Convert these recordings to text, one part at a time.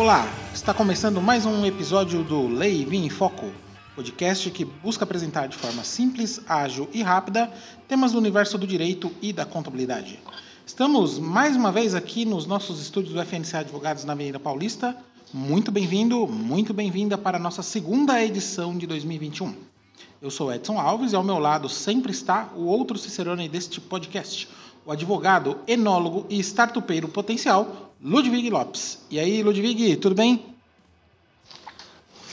Olá, está começando mais um episódio do Lei Vim em Foco, podcast que busca apresentar de forma simples, ágil e rápida temas do universo do direito e da contabilidade. Estamos mais uma vez aqui nos nossos estúdios do FNC Advogados na Avenida Paulista. Muito bem-vindo, muito bem-vinda para a nossa segunda edição de 2021. Eu sou Edson Alves e ao meu lado sempre está o outro Cicerone deste podcast, o advogado, enólogo e startupeiro potencial, Ludwig Lopes. E aí, Ludwig, tudo bem?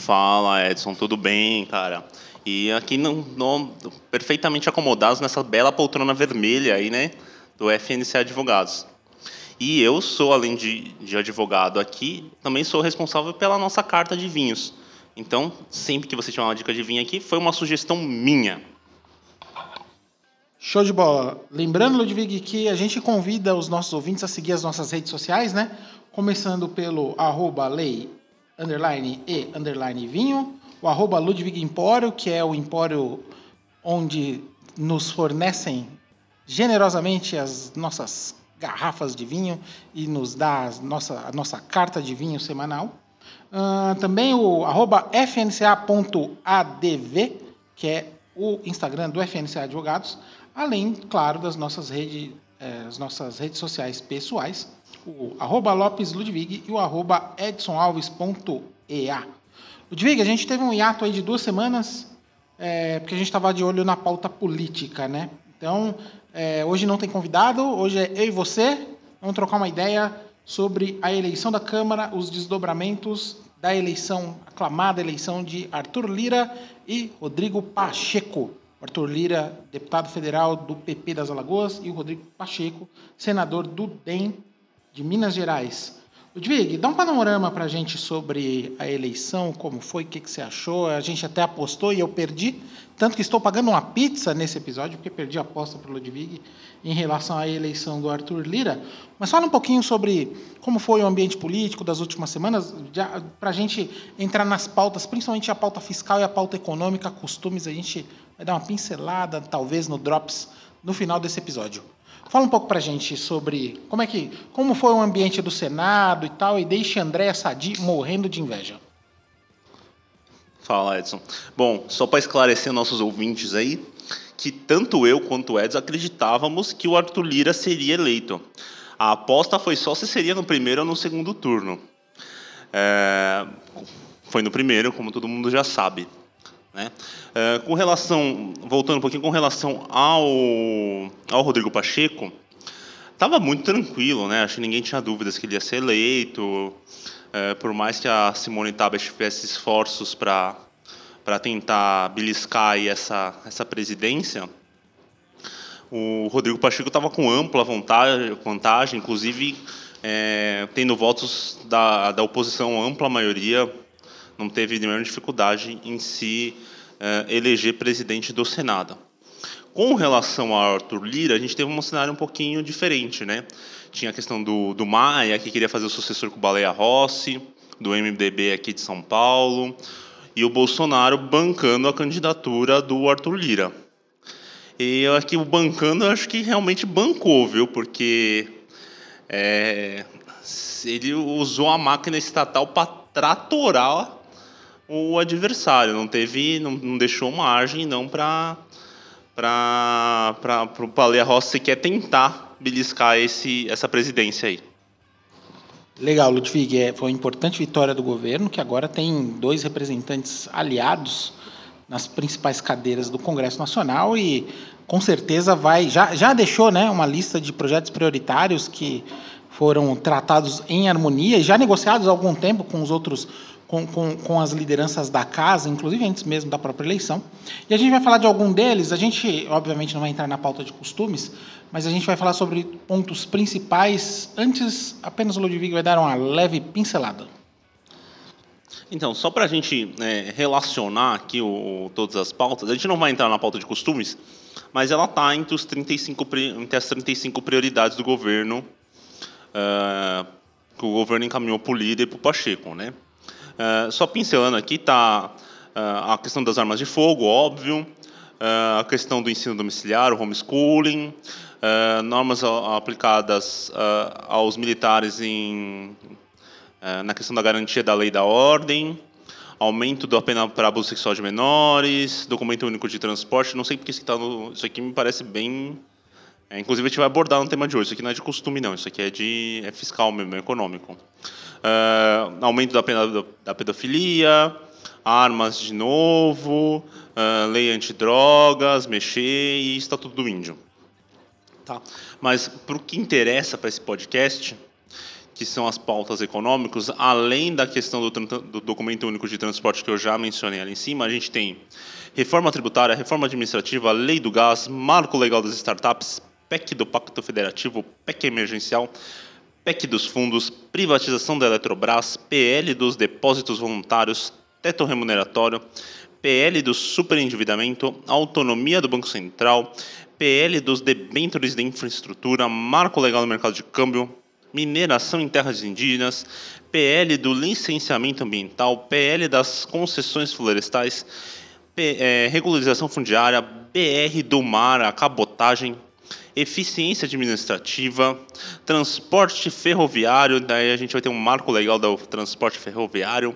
Fala, Edson, tudo bem, cara? E aqui no, no, perfeitamente acomodados nessa bela poltrona vermelha aí, né, do FNC Advogados. E eu sou, além de, de advogado aqui, também sou responsável pela nossa carta de vinhos. Então, sempre que você tiver uma dica de vinho aqui, foi uma sugestão minha. Show de bola. Lembrando, Ludwig, que a gente convida os nossos ouvintes a seguir as nossas redes sociais, né? Começando pelo arroba lei, underline e, underline vinho, o arroba Ludwig Empório, que é o empório onde nos fornecem generosamente as nossas garrafas de vinho e nos dá a nossa, a nossa carta de vinho semanal. Uh, também o arroba fnca.adv, que é o Instagram do FNCA Advogados além, claro, das nossas, rede, eh, as nossas redes sociais pessoais, o arroba Lopes Ludwig e o arroba edsonalves.ea. Ludwig, a gente teve um hiato aí de duas semanas, é, porque a gente estava de olho na pauta política, né? Então, é, hoje não tem convidado, hoje é eu e você, vamos trocar uma ideia sobre a eleição da Câmara, os desdobramentos da eleição, aclamada eleição de Arthur Lira e Rodrigo Pacheco. Arthur Lira, deputado federal do PP das Alagoas, e o Rodrigo Pacheco, senador do DEM de Minas Gerais. Ludwig, dá um panorama para a gente sobre a eleição, como foi, o que, que, você achou. A gente até apostou e eu perdi, tanto que estou pagando uma pizza nesse episódio, porque perdi a aposta para o Ludwig em relação à eleição do Arthur Lira. Mas fala um pouquinho sobre como foi o ambiente político das últimas semanas, para a gente entrar nas pautas, principalmente a pauta fiscal e a pauta econômica, costumes, a gente vai dar uma pincelada, talvez, no Drops no final desse episódio. Fala um pouco para a gente sobre como é que, como foi o ambiente do Senado e tal, e deixe Andréa Sadi morrendo de inveja. Fala, Edson. Bom, só para esclarecer nossos ouvintes aí, que tanto eu quanto o Edson acreditávamos que o Arthur Lira seria eleito. A aposta foi só se seria no primeiro ou no segundo turno. É... Foi no primeiro, como todo mundo já sabe. Né? É, com relação, voltando um pouquinho, com relação ao, ao Rodrigo Pacheco, estava muito tranquilo, né? Acho que ninguém tinha dúvidas que ele ia ser eleito, é, por mais que a Simone Tabet tivesse esforços para para tentar beliscar essa essa presidência, o Rodrigo Pacheco estava com ampla vantagem, vantagem inclusive é, tendo votos da, da oposição ampla maioria não teve nenhuma dificuldade em se uh, eleger presidente do Senado. Com relação ao Arthur Lira, a gente teve um cenário um pouquinho diferente, né? Tinha a questão do, do Maia, que queria fazer o sucessor com o Baleia Rossi, do MDB aqui de São Paulo, e o Bolsonaro bancando a candidatura do Arthur Lira. E eu aqui o bancando, eu acho que realmente bancou, viu? Porque é, ele usou a máquina estatal para tratorar o adversário, não teve, não, não deixou margem não para para o Baleia Rossi sequer tentar beliscar esse, essa presidência aí. Legal, Ludwig. É, foi uma importante vitória do governo, que agora tem dois representantes aliados nas principais cadeiras do Congresso Nacional e com certeza vai. Já, já deixou né, uma lista de projetos prioritários que foram tratados em harmonia e já negociados há algum tempo com os outros com, com, com, as lideranças da casa, inclusive antes mesmo da própria eleição. E a gente vai falar de algum deles. A gente, obviamente, não vai entrar na pauta de costumes, mas a gente vai falar sobre pontos principais. Antes, apenas o Ludwig vai dar uma leve pincelada. Então, só para a gente é, relacionar aqui o, todas as pautas, a gente não vai entrar na pauta de costumes, mas ela está entre, os 35, entre as 35 prioridades do governo, uh, que o governo encaminhou para o líder e para o Pacheco. Né? Uh, só pincelando aqui, está uh, a questão das armas de fogo, óbvio, a questão do ensino domiciliar, o homeschooling, normas aplicadas aos militares em na questão da garantia da lei da ordem, aumento da pena para abuso sexual de menores, documento único de transporte. Não sei porque isso, tá no, isso aqui me parece bem. É, inclusive, a gente vai abordar no tema de hoje. Isso aqui não é de costume, não. Isso aqui é de é fiscal mesmo, é econômico. Uh, aumento da pena da pedofilia, armas de novo, uh, lei antidrogas, mexer, e está tudo do índio. Tá. Mas, para o que interessa para esse podcast, que são as pautas econômicas, além da questão do, do, documento único de transporte que eu já mencionei ali em cima, a gente tem reforma tributária, reforma administrativa, lei do gás, marco legal das startups, PEC do Pacto Federativo, PEC emergencial, PEC dos fundos, privatização da Eletrobras, PL dos depósitos voluntários, teto remuneratório, PL do superendividamento, autonomia do Banco Central, PL dos debêntures de infraestrutura, marco legal do mercado de câmbio, mineração em terras indígenas, PL do licenciamento ambiental, PL das concessões florestais, P, é, regularização fundiária, BR do mar, a cabotagem, eficiência administrativa, transporte ferroviário, daí a gente vai ter um marco legal do transporte ferroviário,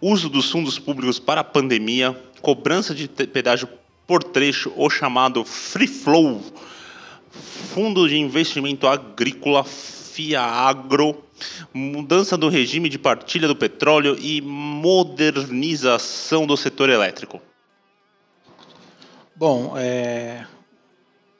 uso dos fundos públicos para a pandemia, cobrança de pedágio por trecho, o chamado Free Flow, Fundo de Investimento Agrícola FIAAGRO, mudança do regime de partilha do petróleo e modernização do setor elétrico. Bom, é,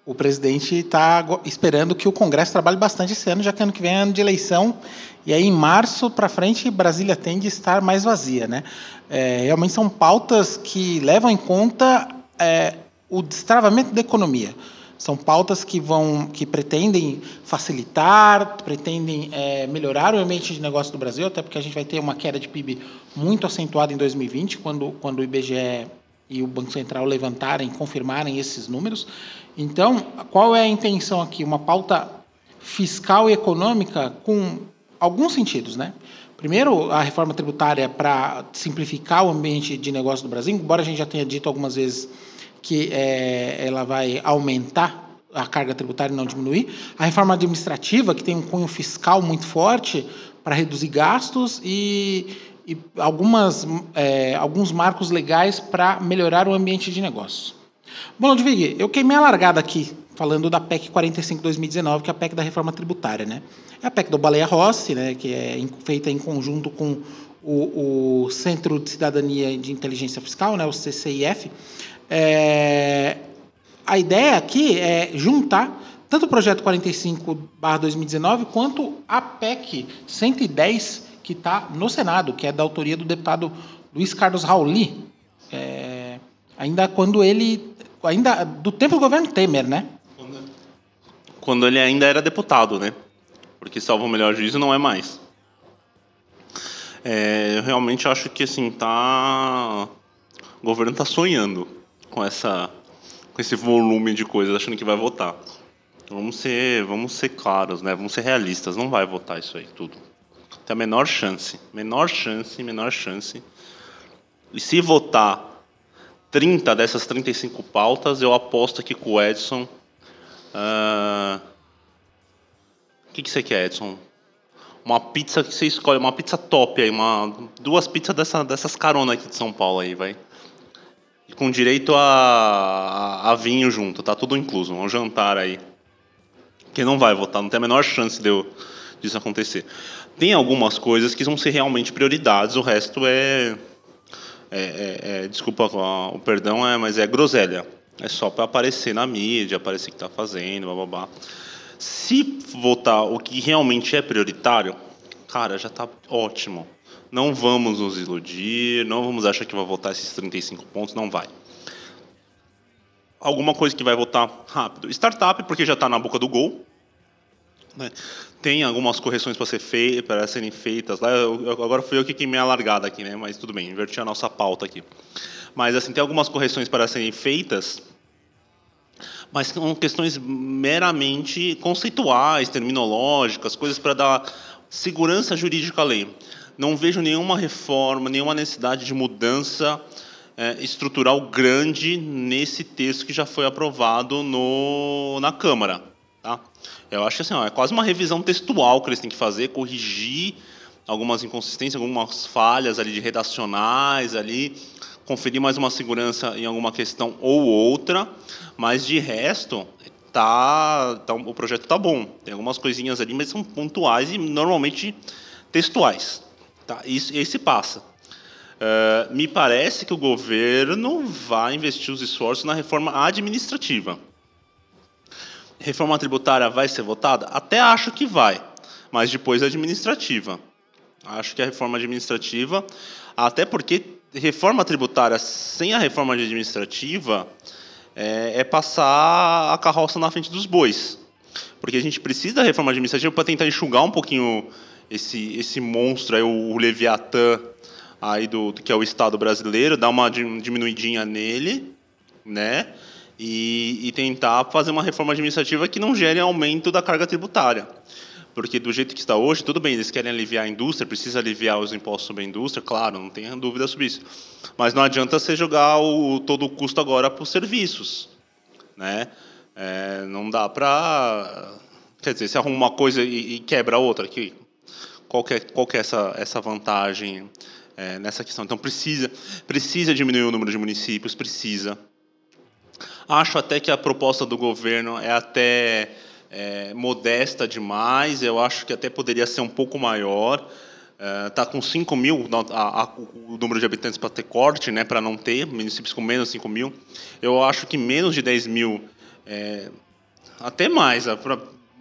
o presidente está esperando que o Congresso trabalhe bastante esse ano, já que ano que vem é ano de eleição, e aí em março para frente Brasília tende a estar mais vazia. Né? É, realmente são pautas que levam em conta é, o destravamento da economia. São pautas que vão, que pretendem facilitar, pretendem é, melhorar o ambiente de negócio do Brasil, até porque a gente vai ter uma queda de PIB muito acentuada em 2020, quando, quando o IBGE e o Banco Central levantarem, confirmarem esses números. Então, qual é a intenção aqui? Uma pauta fiscal e econômica com alguns sentidos, né? Primeiro, a reforma tributária para simplificar o ambiente de negócio do Brasil, embora a gente já tenha dito algumas vezes que é, ela vai aumentar a carga tributária e não diminuir. A reforma administrativa, que tem um cunho fiscal muito forte para reduzir gastos e, e algumas, é, alguns marcos legais para melhorar o ambiente de negócio. Bom, Ludwig, eu queimei a largada aqui, falando da PEC 45-2019, que é a PEC da reforma tributária. Né? É a PEC do Baleia Rossi, né, que é feita em conjunto com o, o Centro de Cidadania de Inteligência Fiscal, né, o CCIF, é, a ideia aqui é juntar tanto o projeto 45/2019 quanto a PEC 110 que está no Senado, que é da autoria do deputado Luiz Carlos Rauli, é, ainda quando ele, ainda do tempo do governo Temer, né? Quando ele ainda era deputado, né? Porque salvo o melhor juízo não é mais. É, eu realmente acho que assim tá, o governo está sonhando com essa com esse volume de coisas achando que vai votar. Vamos ser, vamos ser claros, né? Vamos ser realistas, não vai votar isso aí tudo. Tem a menor chance, menor chance, menor chance. E se votar 30 dessas 35 pautas, eu aposto aqui com o Edson. Uh... O que, que você quer, Edson? Uma pizza que você escolhe, uma pizza top aí, uma, duas pizzas dessa, dessas caronas aqui de São Paulo aí, vai com direito a, a, vinho junto, tá tudo incluso, um jantar aí. Que não vai votar, não tem a menor chance de eu, disso acontecer. Tem algumas coisas que vão ser realmente prioridades, o resto é. é, é, é desculpa o perdão, é, mas é groselha. É só para aparecer na mídia, aparecer que está fazendo, blá, blá, blá. Se votar o que realmente é prioritário, cara, já está ótimo. Não vamos nos iludir, não vamos achar que vai votar esses 35 pontos, não vai. Alguma coisa que vai votar rápido. Startup, porque já está na boca do gol. Né? Tem algumas correções para ser para serem feitas lá. Eu, agora fui eu que queimei a largada aqui, né? Mas tudo bem, inverti a nossa pauta aqui. Mas assim tem algumas correções para serem feitas, mas são questões meramente conceituais, terminológicas, coisas para dar segurança jurídica à lei. Não vejo nenhuma reforma, nenhuma necessidade de mudança é, estrutural grande nesse texto que já foi aprovado no, na Câmara. Tá? Eu acho que assim, ó, é quase uma revisão textual que eles têm que fazer, corrigir algumas inconsistências, algumas falhas ali de redacionais ali, conferir mais uma segurança em alguma questão ou outra, mas de resto tá, tá o projeto tá bom. Tem algumas coisinhas ali, mas são pontuais e normalmente textuais. Tá? Isso, esse passa. Uh, me parece que o governo vai investir os esforços na reforma administrativa reforma tributária vai ser votada? Até acho que vai, mas depois a administrativa. Acho que a reforma administrativa, até porque reforma tributária sem a reforma administrativa é, é passar a carroça na frente dos bois. Porque a gente precisa da reforma administrativa para tentar enxugar um pouquinho esse, esse monstro, aí, o, o Leviatã, aí do, que é o Estado brasileiro, dar uma diminuidinha nele, né? E, e tentar fazer uma reforma administrativa que não gere aumento da carga tributária. Porque do jeito que está hoje, tudo bem, eles querem aliviar a indústria, precisa aliviar os impostos sobre a indústria, claro, não tenha dúvida sobre isso. Mas não adianta você jogar o, todo o custo agora para os serviços. Né? É, não dá para. Quer dizer, se arruma uma coisa e, e quebra outra, que, qual, que é, qual que é essa, essa vantagem é, nessa questão? Então, precisa, precisa diminuir o número de municípios, precisa. Acho até que a proposta do governo é até é, modesta demais. Eu acho que até poderia ser um pouco maior. Está é, com 5 mil a, a, o número de habitantes para ter corte, né, para não ter, municípios com menos de 5 mil. Eu acho que menos de 10 mil, é, até mais,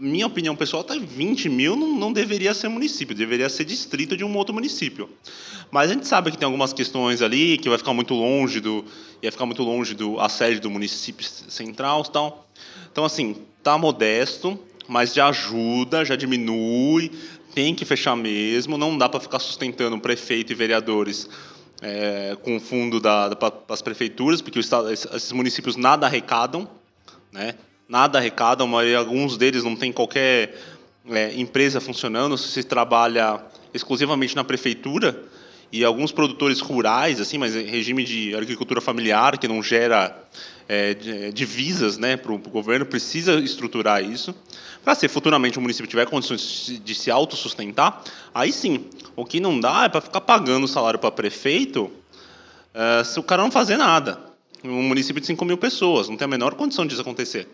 minha opinião pessoal, até 20 mil não, não deveria ser município, deveria ser distrito de um outro município. Mas a gente sabe que tem algumas questões ali que vai ficar muito longe do, ia ficar muito longe do a sede do município central, tal. Então assim, tá modesto, mas já ajuda, já diminui, tem que fechar mesmo, não dá para ficar sustentando prefeito e vereadores é, com o fundo da, da, das prefeituras, porque estado, esses municípios nada arrecadam, né? Nada arrecadam, mas alguns deles não tem qualquer é, empresa funcionando, se trabalha exclusivamente na prefeitura, e alguns produtores rurais, assim, mas regime de agricultura familiar, que não gera é, é divisas né, para o governo, precisa estruturar isso. Para se futuramente o município tiver condições de se autossustentar, aí sim. O que não dá é para ficar pagando salário para prefeito é, se o cara não fazer nada. Um município de 5 mil pessoas, não tem a menor condição disso acontecer.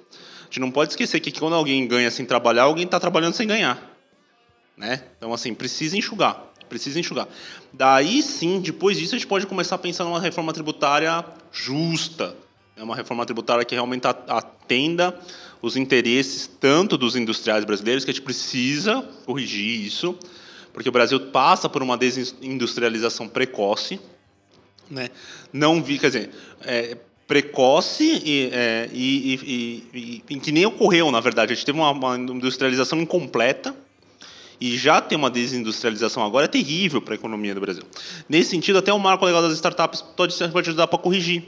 Gente não pode esquecer que quando alguém ganha sem trabalhar, alguém está trabalhando sem ganhar. Né? Então, assim, precisa enxugar. Precisa enxugar. Daí sim, depois disso, a gente pode começar a pensar numa reforma tributária justa. É uma reforma tributária que realmente atenda os interesses tanto dos industriais brasileiros, que a gente precisa corrigir isso, porque o Brasil passa por uma desindustrialização precoce. Né? Não vi, quer dizer, é, precoce e, é, e, e, e, que nem ocorreu, na verdade. A gente teve uma, uma industrialização incompleta e já ter uma desindustrialização agora é terrível para a economia do Brasil. Nesse sentido, até o marco legal das startups pode, pode ajudar para corrigir.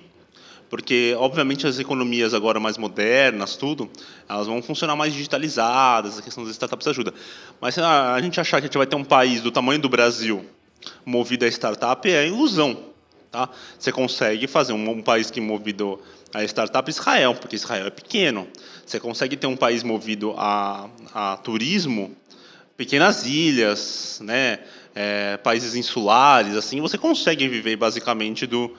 Porque, obviamente, as economias agora mais modernas, tudo, elas vão funcionar mais digitalizadas, a questão das startups ajuda. Mas a, a gente achar que a gente vai ter um país do tamanho do Brasil movido a startup é ilusão. Tá? Você consegue fazer um, um país que movido a startup Israel, porque Israel é pequeno. Você consegue ter um país movido a, a turismo pequenas ilhas, né, é, países insulares, assim, você consegue viver basicamente do,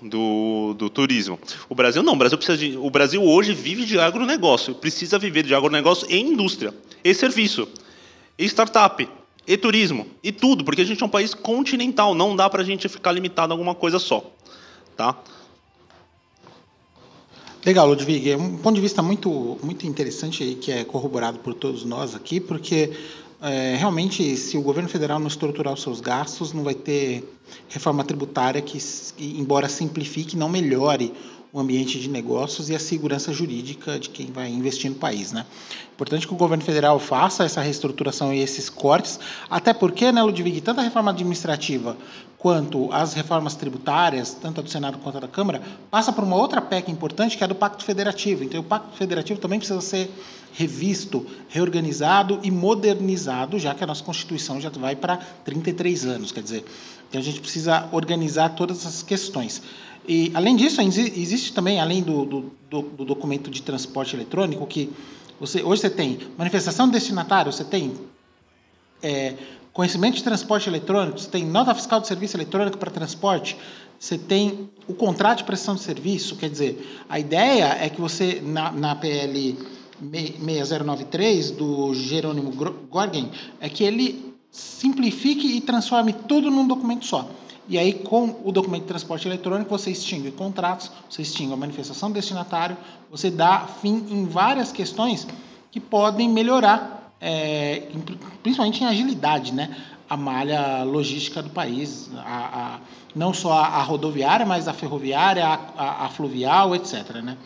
do, do, turismo. O Brasil não, o Brasil, precisa de, o Brasil hoje vive de agronegócio, precisa viver de agronegócio e indústria, e serviço, e startup, e turismo, e tudo, porque a gente é um país continental, não dá para a gente ficar limitado a alguma coisa só. Tá? Legal, Ludwig. É um ponto de vista muito, muito interessante e que é corroborado por todos nós aqui, porque é, realmente, se o governo federal não estruturar os seus gastos, não vai ter reforma tributária que, embora simplifique, não melhore o ambiente de negócios e a segurança jurídica de quem vai investir no país. Né? Importante que o governo federal faça essa reestruturação e esses cortes, até porque, né, Ludwig, tanto a reforma administrativa quanto as reformas tributárias, tanto a do Senado quanto a da Câmara, passa por uma outra PEC importante, que é a do Pacto Federativo. Então, o Pacto Federativo também precisa ser revisto, reorganizado e modernizado, já que a nossa Constituição já vai para 33 anos. Quer dizer, então a gente precisa organizar todas essas questões. E, além disso, existe também, além do, do, do documento de transporte eletrônico, que você, hoje você tem manifestação destinatário, você tem é, conhecimento de transporte eletrônico, você tem nota fiscal de serviço eletrônico para transporte, você tem o contrato de prestação de serviço, quer dizer, a ideia é que você, na, na PL 6093 do Jerônimo Gorgen, é que ele simplifique e transforme tudo num documento só. E aí, com o documento de transporte eletrônico, você extingue contratos, você extingue a manifestação do destinatário, você dá fim em várias questões que podem melhorar, é, principalmente em agilidade, né? a malha logística do país, a, a, não só a, a, rodoviária, mas a ferroviária, a, fluvial, etc. Né?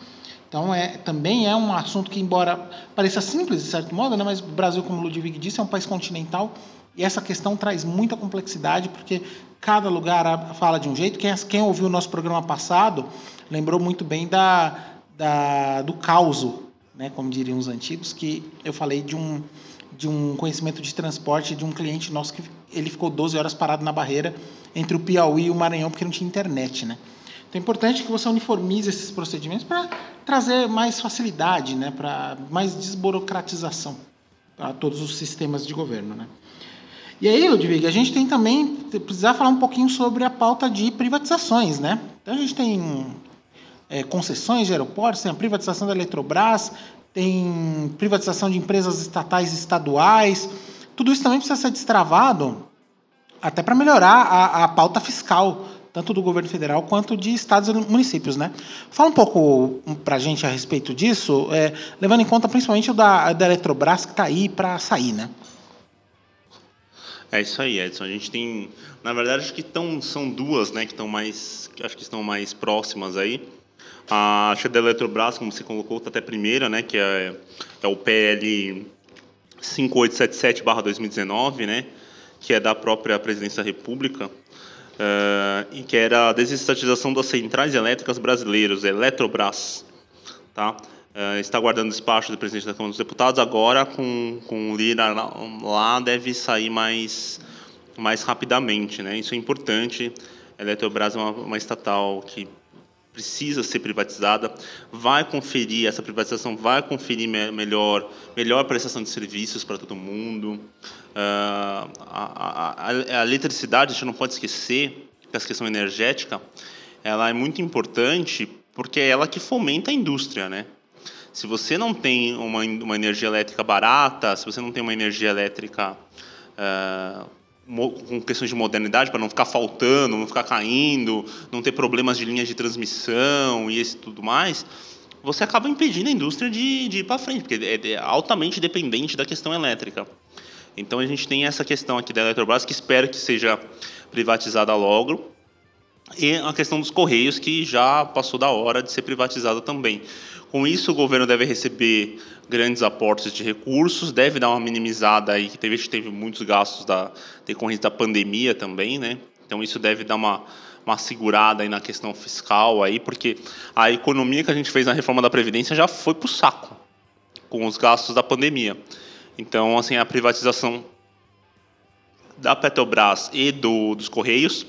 Então, é, também é um assunto que, embora pareça simples, de certo modo, né, mas o Brasil, como o Ludwig disse, é um país continental e essa questão traz muita complexidade, porque cada lugar fala de um jeito. Quem, quem ouviu o nosso programa passado lembrou muito bem da, da, do causo, né, como diriam os antigos, que eu falei de um, de um conhecimento de transporte de um cliente nosso que ele ficou 12 horas parado na barreira entre o Piauí e o Maranhão porque não tinha internet, né? Então é importante que você uniformize esses procedimentos para trazer mais facilidade, né, para mais desburocratização para todos os sistemas de governo, né? E aí, Ludwig, a gente tem também, precisar falar um pouquinho sobre a pauta de privatizações, né? Então a gente tem é, concessões de aeroportos, tem a privatização da Eletrobras, tem privatização de empresas estatais e estaduais. Tudo isso também precisa ser destravado até para melhorar a, a pauta fiscal, tanto do governo federal quanto de estados e municípios, né? Fala um pouco para a gente a respeito disso, é, levando em conta principalmente o da, da Eletrobras que está aí para sair, né? É isso aí, Edson. A gente tem, na verdade, acho que tão, são duas, né, que estão mais, acho que estão mais próximas aí. A, acho que a da Eletrobras, como você colocou, está até primeira, né, que é, é o PL 5877/2019, né, que é da própria Presidência da República. Uh, e que era a desestatização das centrais elétricas brasileiras, Eletrobras, tá? Uh, está aguardando despacho do presidente da Câmara dos Deputados. Agora, com, com o Lira lá, deve sair mais, mais rapidamente. Né? Isso é importante. A Eletrobras é uma, uma estatal que precisa ser privatizada, vai conferir, essa privatização vai conferir me melhor, melhor prestação de serviços para todo mundo. Uh, a, a, a, eletricidade, a gente não pode esquecer que essa questão energética ela é muito importante porque é ela que fomenta a indústria, né? Se você não tem uma, uma energia elétrica barata, se você não tem uma energia elétrica uh, com questões de modernidade, para não ficar faltando, não ficar caindo, não ter problemas de linhas de transmissão e esse tudo mais, você acaba impedindo a indústria de, de ir para frente, porque é, é altamente dependente da questão elétrica. Então a gente tem essa questão aqui da Eletrobras que espero que seja privatizada logo. E a questão dos Correios, que já passou da hora de ser privatizada também. Com isso, o governo deve receber grandes aportes de recursos, deve dar uma minimizada aí, que teve, teve muitos gastos da, decorrentes da pandemia também, né? Então, isso deve dar uma, uma segurada aí na questão fiscal aí, porque a economia que a gente fez na reforma da Previdência já foi para o saco com os gastos da pandemia. Então, assim, a privatização da Petrobras e do, dos Correios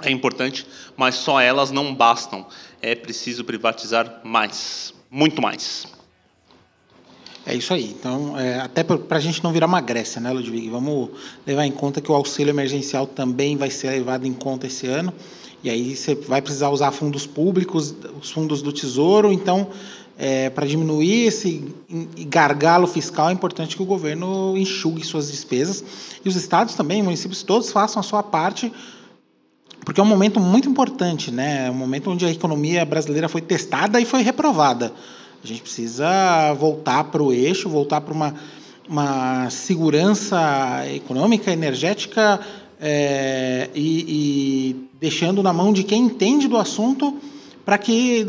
é importante, mas só elas não bastam. É preciso privatizar mais, muito mais. É isso aí. Então, é, até para a gente não virar uma Grécia, né, Ludwig? Vamos levar em conta que o auxílio emergencial também vai ser levado em conta esse ano. E aí você vai precisar usar fundos públicos, os fundos do Tesouro. Então, é, para diminuir esse gargalo fiscal, é importante que o governo enxugue suas despesas. E os estados também, municípios todos façam a sua parte porque é um momento muito importante, né? É um momento onde a economia brasileira foi testada e foi reprovada. A gente precisa voltar para o eixo, voltar para uma, uma segurança econômica, energética é, e, e deixando na mão de quem entende do assunto para que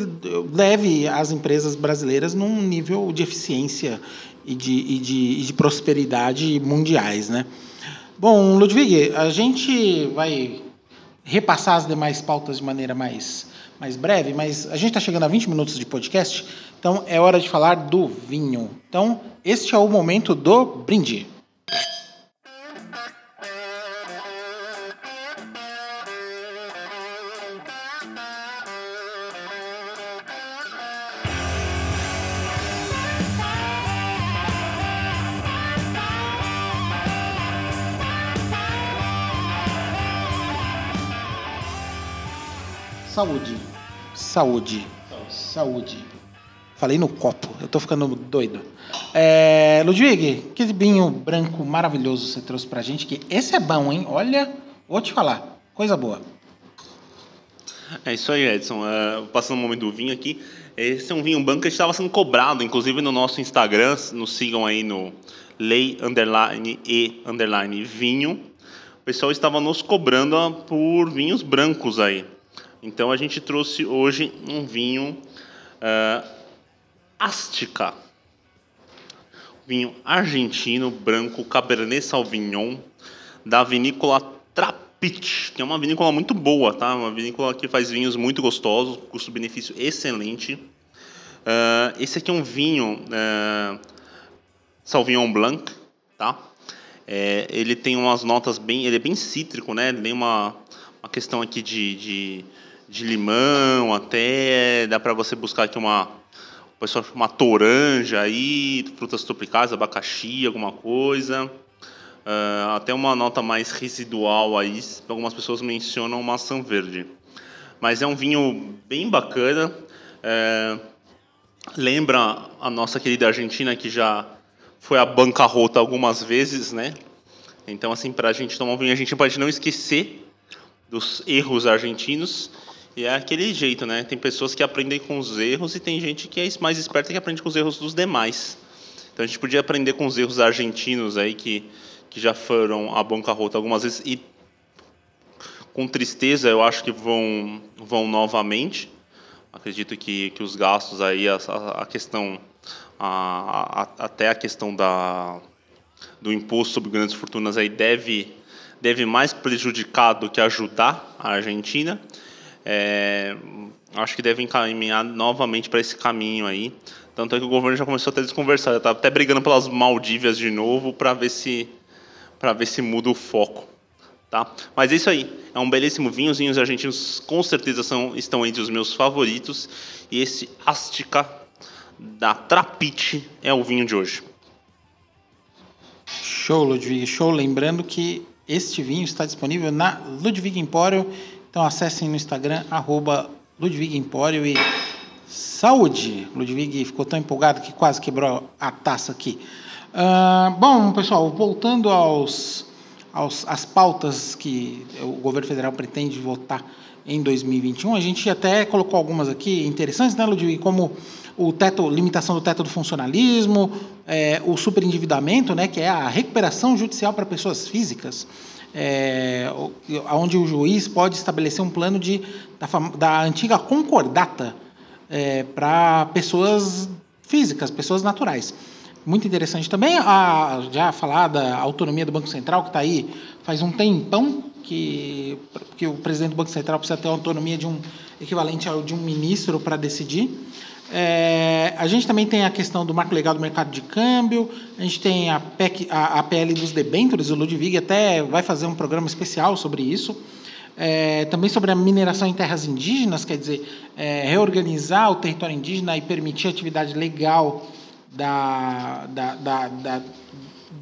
leve as empresas brasileiras num nível de eficiência e de, e de, e de prosperidade mundiais. Né? Bom, Ludwig, a gente vai repassar as demais pautas de maneira mais, mais breve, mas a gente está chegando a 20 minutos de podcast, então é hora de falar do vinho. Então, este é o momento do brinde. Saúde. Saúde. Saúde. Falei no copo, eu tô ficando doido. É, Ludwig, que vinho branco maravilhoso você trouxe pra gente, que esse é bom, hein? Olha, vou te falar, coisa boa. É isso aí, Edson. Uh, passando o momento do vinho aqui. Esse é um vinho branco que estava sendo cobrado, inclusive no nosso Instagram. Nos sigam aí no lei underline e underline vinho. O pessoal estava nos cobrando por vinhos brancos aí. Então a gente trouxe hoje um vinho uh, Ástica. Vinho argentino branco Cabernet Sauvignon da vinícola Trapit, que é uma vinícola muito boa, tá? Uma vinícola que faz vinhos muito gostosos, custo-benefício excelente. Uh, esse aqui é um vinho uh, Sauvignon Blanc, tá? É, ele tem umas notas bem, ele é bem cítrico, né? Ele tem uma, uma questão aqui de, de de limão, até dá para você buscar aqui uma pessoal uma toranja aí, frutas tropicais, abacaxi, alguma coisa. Uh, até uma nota mais residual aí, algumas pessoas mencionam maçã verde. Mas é um vinho bem bacana. É, lembra a nossa querida Argentina que já foi a bancarrota algumas vezes, né? Então, assim, para a gente tomar um vinho, a gente pode não esquecer dos erros argentinos e é aquele jeito, né? Tem pessoas que aprendem com os erros e tem gente que é mais esperta que aprende com os erros dos demais. Então a gente podia aprender com os erros argentinos aí que, que já foram a bancarrota algumas vezes e com tristeza eu acho que vão vão novamente. Acredito que, que os gastos aí a, a questão a, a, até a questão da do imposto sobre grandes fortunas aí deve deve mais prejudicar do que ajudar a Argentina. É, acho que deve encaminhar novamente para esse caminho aí. Tanto é que o governo já começou a ter desconversado, está até brigando pelas Maldívias de novo para ver se para ver se muda o foco, tá? Mas é isso aí. É um belíssimo vinho. Os vinhos argentinos com certeza são estão entre os meus favoritos e esse Astica da Trapite é o vinho de hoje. Show, Ludwig, show. Lembrando que este vinho está disponível na Ludwig Empório então acessem no Instagram, arroba Ludwig Empório e saúde. Ludwig ficou tão empolgado que quase quebrou a taça aqui. Uh, bom, pessoal, voltando aos, aos às pautas que o governo federal pretende votar em 2021, a gente até colocou algumas aqui interessantes, né, Ludwig, como o teto, limitação do teto do funcionalismo, é, o superendividamento, né, que é a recuperação judicial para pessoas físicas é, onde o juiz pode estabelecer um plano de, da, da antiga concordata é, para pessoas físicas, pessoas naturais. Muito interessante também a já falada autonomia do Banco Central, que está aí faz um tempão que, que o presidente do Banco Central precisa ter a autonomia de um equivalente ao de um ministro para decidir. É, a gente também tem a questão do marco legal do mercado de câmbio, a gente tem a, PEC, a, a PL dos debêntures, o Ludwig até vai fazer um programa especial sobre isso. É, também sobre a mineração em terras indígenas, quer dizer, é, reorganizar o território indígena e permitir a atividade legal da, da, da, da,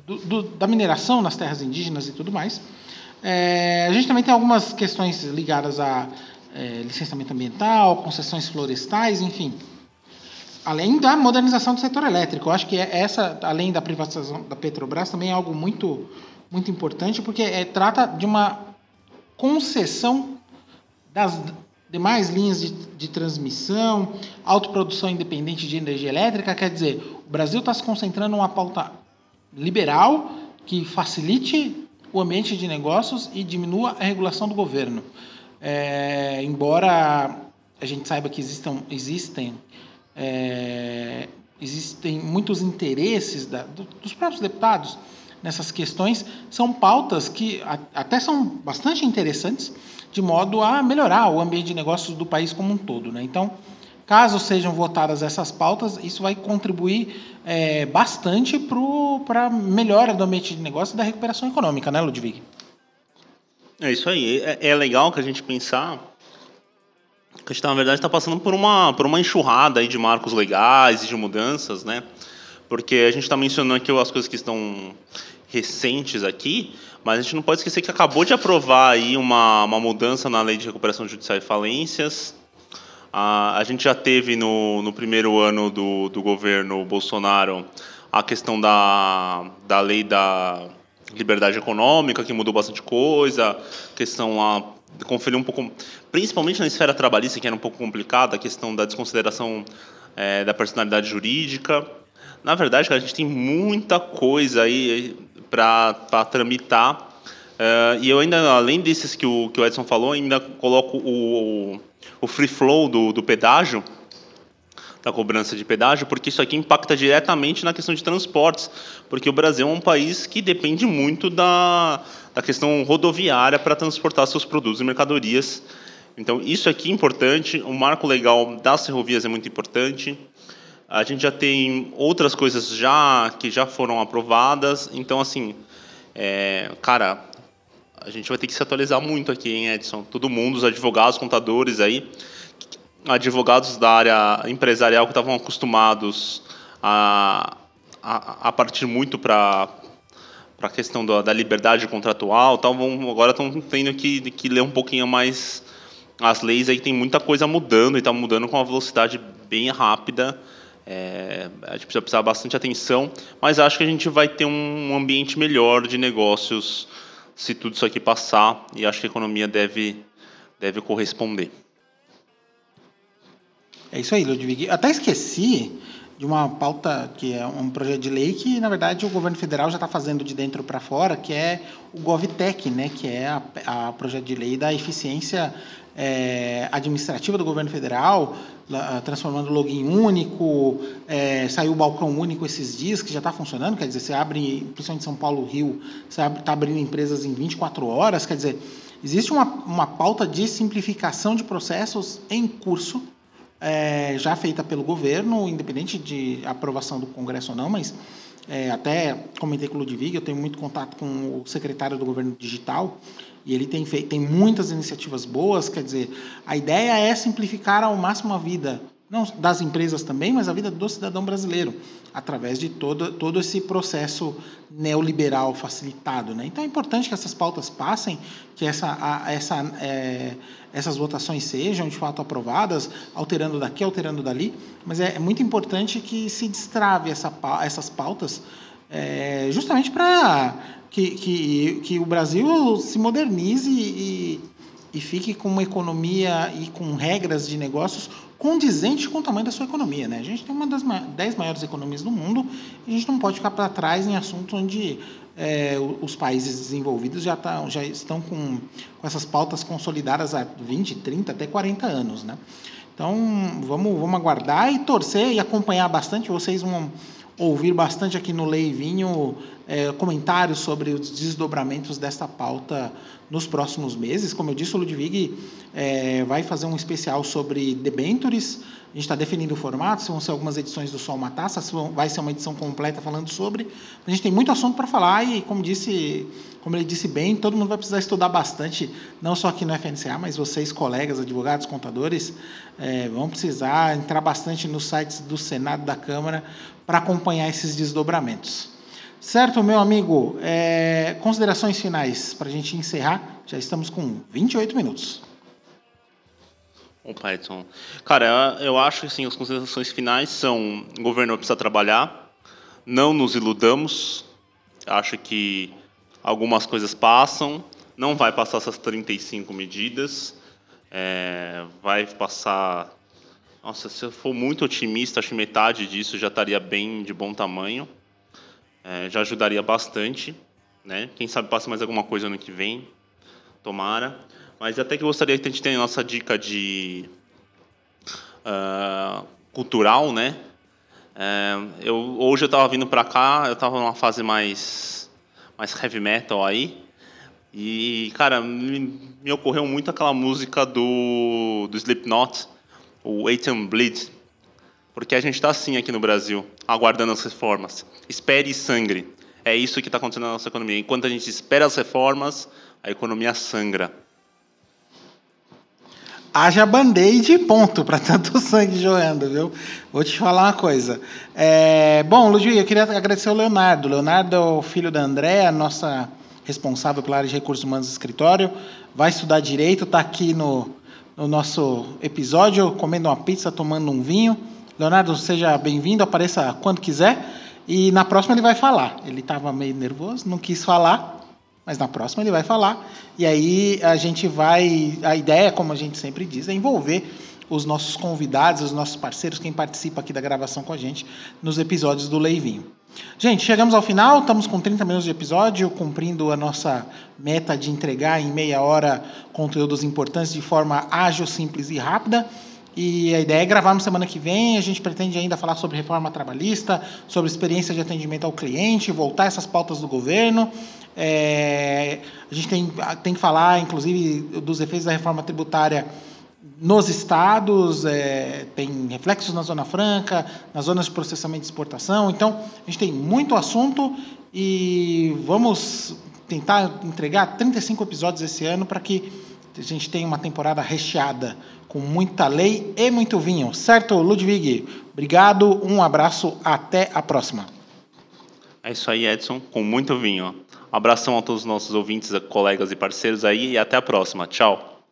do, do, da mineração nas terras indígenas e tudo mais. É, a gente também tem algumas questões ligadas a é, licenciamento ambiental, concessões florestais, enfim além da modernização do setor elétrico. Eu acho que é essa, além da privatização da Petrobras, também é algo muito, muito importante, porque é, trata de uma concessão das demais linhas de, de transmissão, autoprodução independente de energia elétrica. Quer dizer, o Brasil está se concentrando numa pauta liberal que facilite o ambiente de negócios e diminua a regulação do governo. É, embora a gente saiba que existam, existem, é, existem muitos interesses da, dos próprios deputados nessas questões, são pautas que até são bastante interessantes, de modo a melhorar o ambiente de negócios do país como um todo. Né? Então, caso sejam votadas essas pautas, isso vai contribuir é, bastante para a melhora do ambiente de negócios e da recuperação econômica, né, Ludwig? É isso aí. É, é legal que a gente pensar a gente, na verdade, está passando por uma, por uma enxurrada aí de marcos legais e de mudanças, né? Porque a gente está mencionando aqui as coisas que estão recentes aqui, mas a gente não pode esquecer que acabou de aprovar aí uma, uma mudança na lei de recuperação judicial e falências. A, a gente já teve no, no primeiro ano do, do governo Bolsonaro a questão da, da lei da liberdade econômica, que mudou bastante coisa, questão a conferir um pouco, principalmente na esfera trabalhista, que era um pouco complicada, a questão da desconsideração é, da personalidade jurídica. Na verdade, a gente tem muita coisa aí para tramitar. Uh, e eu ainda, além desses que o, que o Edson falou, ainda coloco o, o free flow do, do pedágio, da cobrança de pedágio, porque isso aqui impacta diretamente na questão de transportes, porque o Brasil é um país que depende muito da, da questão rodoviária para transportar seus produtos e mercadorias. Então, isso aqui é importante, o marco legal das ferrovias é muito importante. A gente já tem outras coisas já que já foram aprovadas. Então, assim, é, cara, a gente vai ter que se atualizar muito aqui, hein, Edson? Todo mundo, os advogados, contadores aí, advogados da área empresarial que estavam acostumados a, a, a partir muito para a questão da, da, liberdade contratual, tal, vão, agora estão tendo que, que ler um pouquinho mais as leis aí tem muita coisa mudando e está mudando com uma velocidade bem rápida é, a gente precisa prestar bastante atenção, mas acho que a gente vai ter um ambiente melhor de negócios se tudo isso aqui passar e acho que a economia deve, deve corresponder. É isso aí, Ludwig. Até esqueci de uma pauta que é um projeto de lei que, na verdade, o governo federal já está fazendo de dentro para fora, que é o GovTech, né, que é a, a projeto de lei da eficiência é, administrativa do governo federal, transformando o login único, é, saiu o balcão único esses dias, que já está funcionando, quer dizer, você abre, principalmente São Paulo, Rio, você está abrindo empresas em 24 horas, quer dizer, existe uma, uma pauta de simplificação de processos em curso, é, já feita pelo governo, independente de aprovação do Congresso ou não, mas é, até comentei com o Ludwig, eu tenho muito contato com o secretário do governo digital, e ele tem, feito, tem muitas iniciativas boas, quer dizer, a ideia é simplificar ao máximo a vida, não das empresas também, mas a vida do cidadão brasileiro, através de todo, todo esse processo neoliberal facilitado. Né? Então é importante que essas pautas passem, que essa, a, essa, é, essas votações sejam de fato aprovadas, alterando daqui, alterando dali, mas é, é muito importante que se destrave essa, essas pautas é, justamente para que, que, que o Brasil se modernize e, e fique com uma economia e com regras de negócios condizentes com o tamanho da sua economia. Né? A gente tem uma das dez maiores economias do mundo e a gente não pode ficar para trás em assuntos onde é, os países desenvolvidos já, tá, já estão com, com essas pautas consolidadas há 20, 30, até 40 anos. Né? Então, vamos, vamos aguardar e torcer e acompanhar bastante. Vocês vão ouvir bastante aqui no Leivinho é, comentários sobre os desdobramentos desta pauta nos próximos meses. Como eu disse, o Ludwig é, vai fazer um especial sobre debentures. A gente está definindo o formato, se vão ser algumas edições do Sol Uma Taça, se vai ser uma edição completa falando sobre. A gente tem muito assunto para falar e, como disse, como ele disse bem, todo mundo vai precisar estudar bastante, não só aqui no FNCA, mas vocês, colegas, advogados, contadores, é, vão precisar entrar bastante nos sites do Senado, da Câmara, para acompanhar esses desdobramentos. Certo, meu amigo? É, considerações finais para a gente encerrar. Já estamos com 28 minutos. Bom, Python. Cara, eu acho que assim, as considerações finais são: o governo precisa trabalhar, não nos iludamos. Acho que algumas coisas passam, não vai passar essas 35 medidas, é, vai passar. Nossa, se eu for muito otimista, acho que metade disso já estaria bem de bom tamanho é, já ajudaria bastante. Né? Quem sabe passa mais alguma coisa ano que vem, tomara. Mas até que gostaria que a gente tenha a nossa dica de, uh, cultural, né? É, eu, hoje eu estava vindo para cá, eu estava numa fase mais, mais heavy metal aí. E, cara, me, me ocorreu muito aquela música do, do Slipknot, o Atom Bleed. Porque a gente está assim aqui no Brasil, aguardando as reformas. Espere e sangre. É isso que está acontecendo na nossa economia. Enquanto a gente espera as reformas, a economia sangra. Haja band-aid ponto para tanto sangue jorrando, viu? Vou te falar uma coisa. É, bom, Ludwig, eu queria agradecer ao Leonardo. Leonardo é o filho da Andréa, nossa responsável pela área de recursos humanos do escritório. Vai estudar direito, está aqui no, no nosso episódio, comendo uma pizza, tomando um vinho. Leonardo, seja bem-vindo, apareça quando quiser. E na próxima ele vai falar. Ele estava meio nervoso, não quis falar, mas na próxima ele vai falar. E aí a gente vai. A ideia, como a gente sempre diz, é envolver os nossos convidados, os nossos parceiros, quem participa aqui da gravação com a gente nos episódios do Leivinho. Gente, chegamos ao final, estamos com 30 minutos de episódio, cumprindo a nossa meta de entregar em meia hora conteúdos importantes de forma ágil, simples e rápida. E a ideia é gravar na semana que vem. A gente pretende ainda falar sobre reforma trabalhista, sobre experiência de atendimento ao cliente, voltar essas pautas do governo. É, a gente tem, tem que falar, inclusive, dos efeitos da reforma tributária nos estados, é, tem reflexos na Zona Franca, nas zonas de processamento e exportação. Então, a gente tem muito assunto e vamos tentar entregar 35 episódios esse ano para que a gente tenha uma temporada recheada com muita lei e muito vinho. Certo, Ludwig? Obrigado, um abraço, até a próxima. É isso aí, Edson, com muito vinho. Abração a todos os nossos ouvintes, colegas e parceiros aí e até a próxima. Tchau.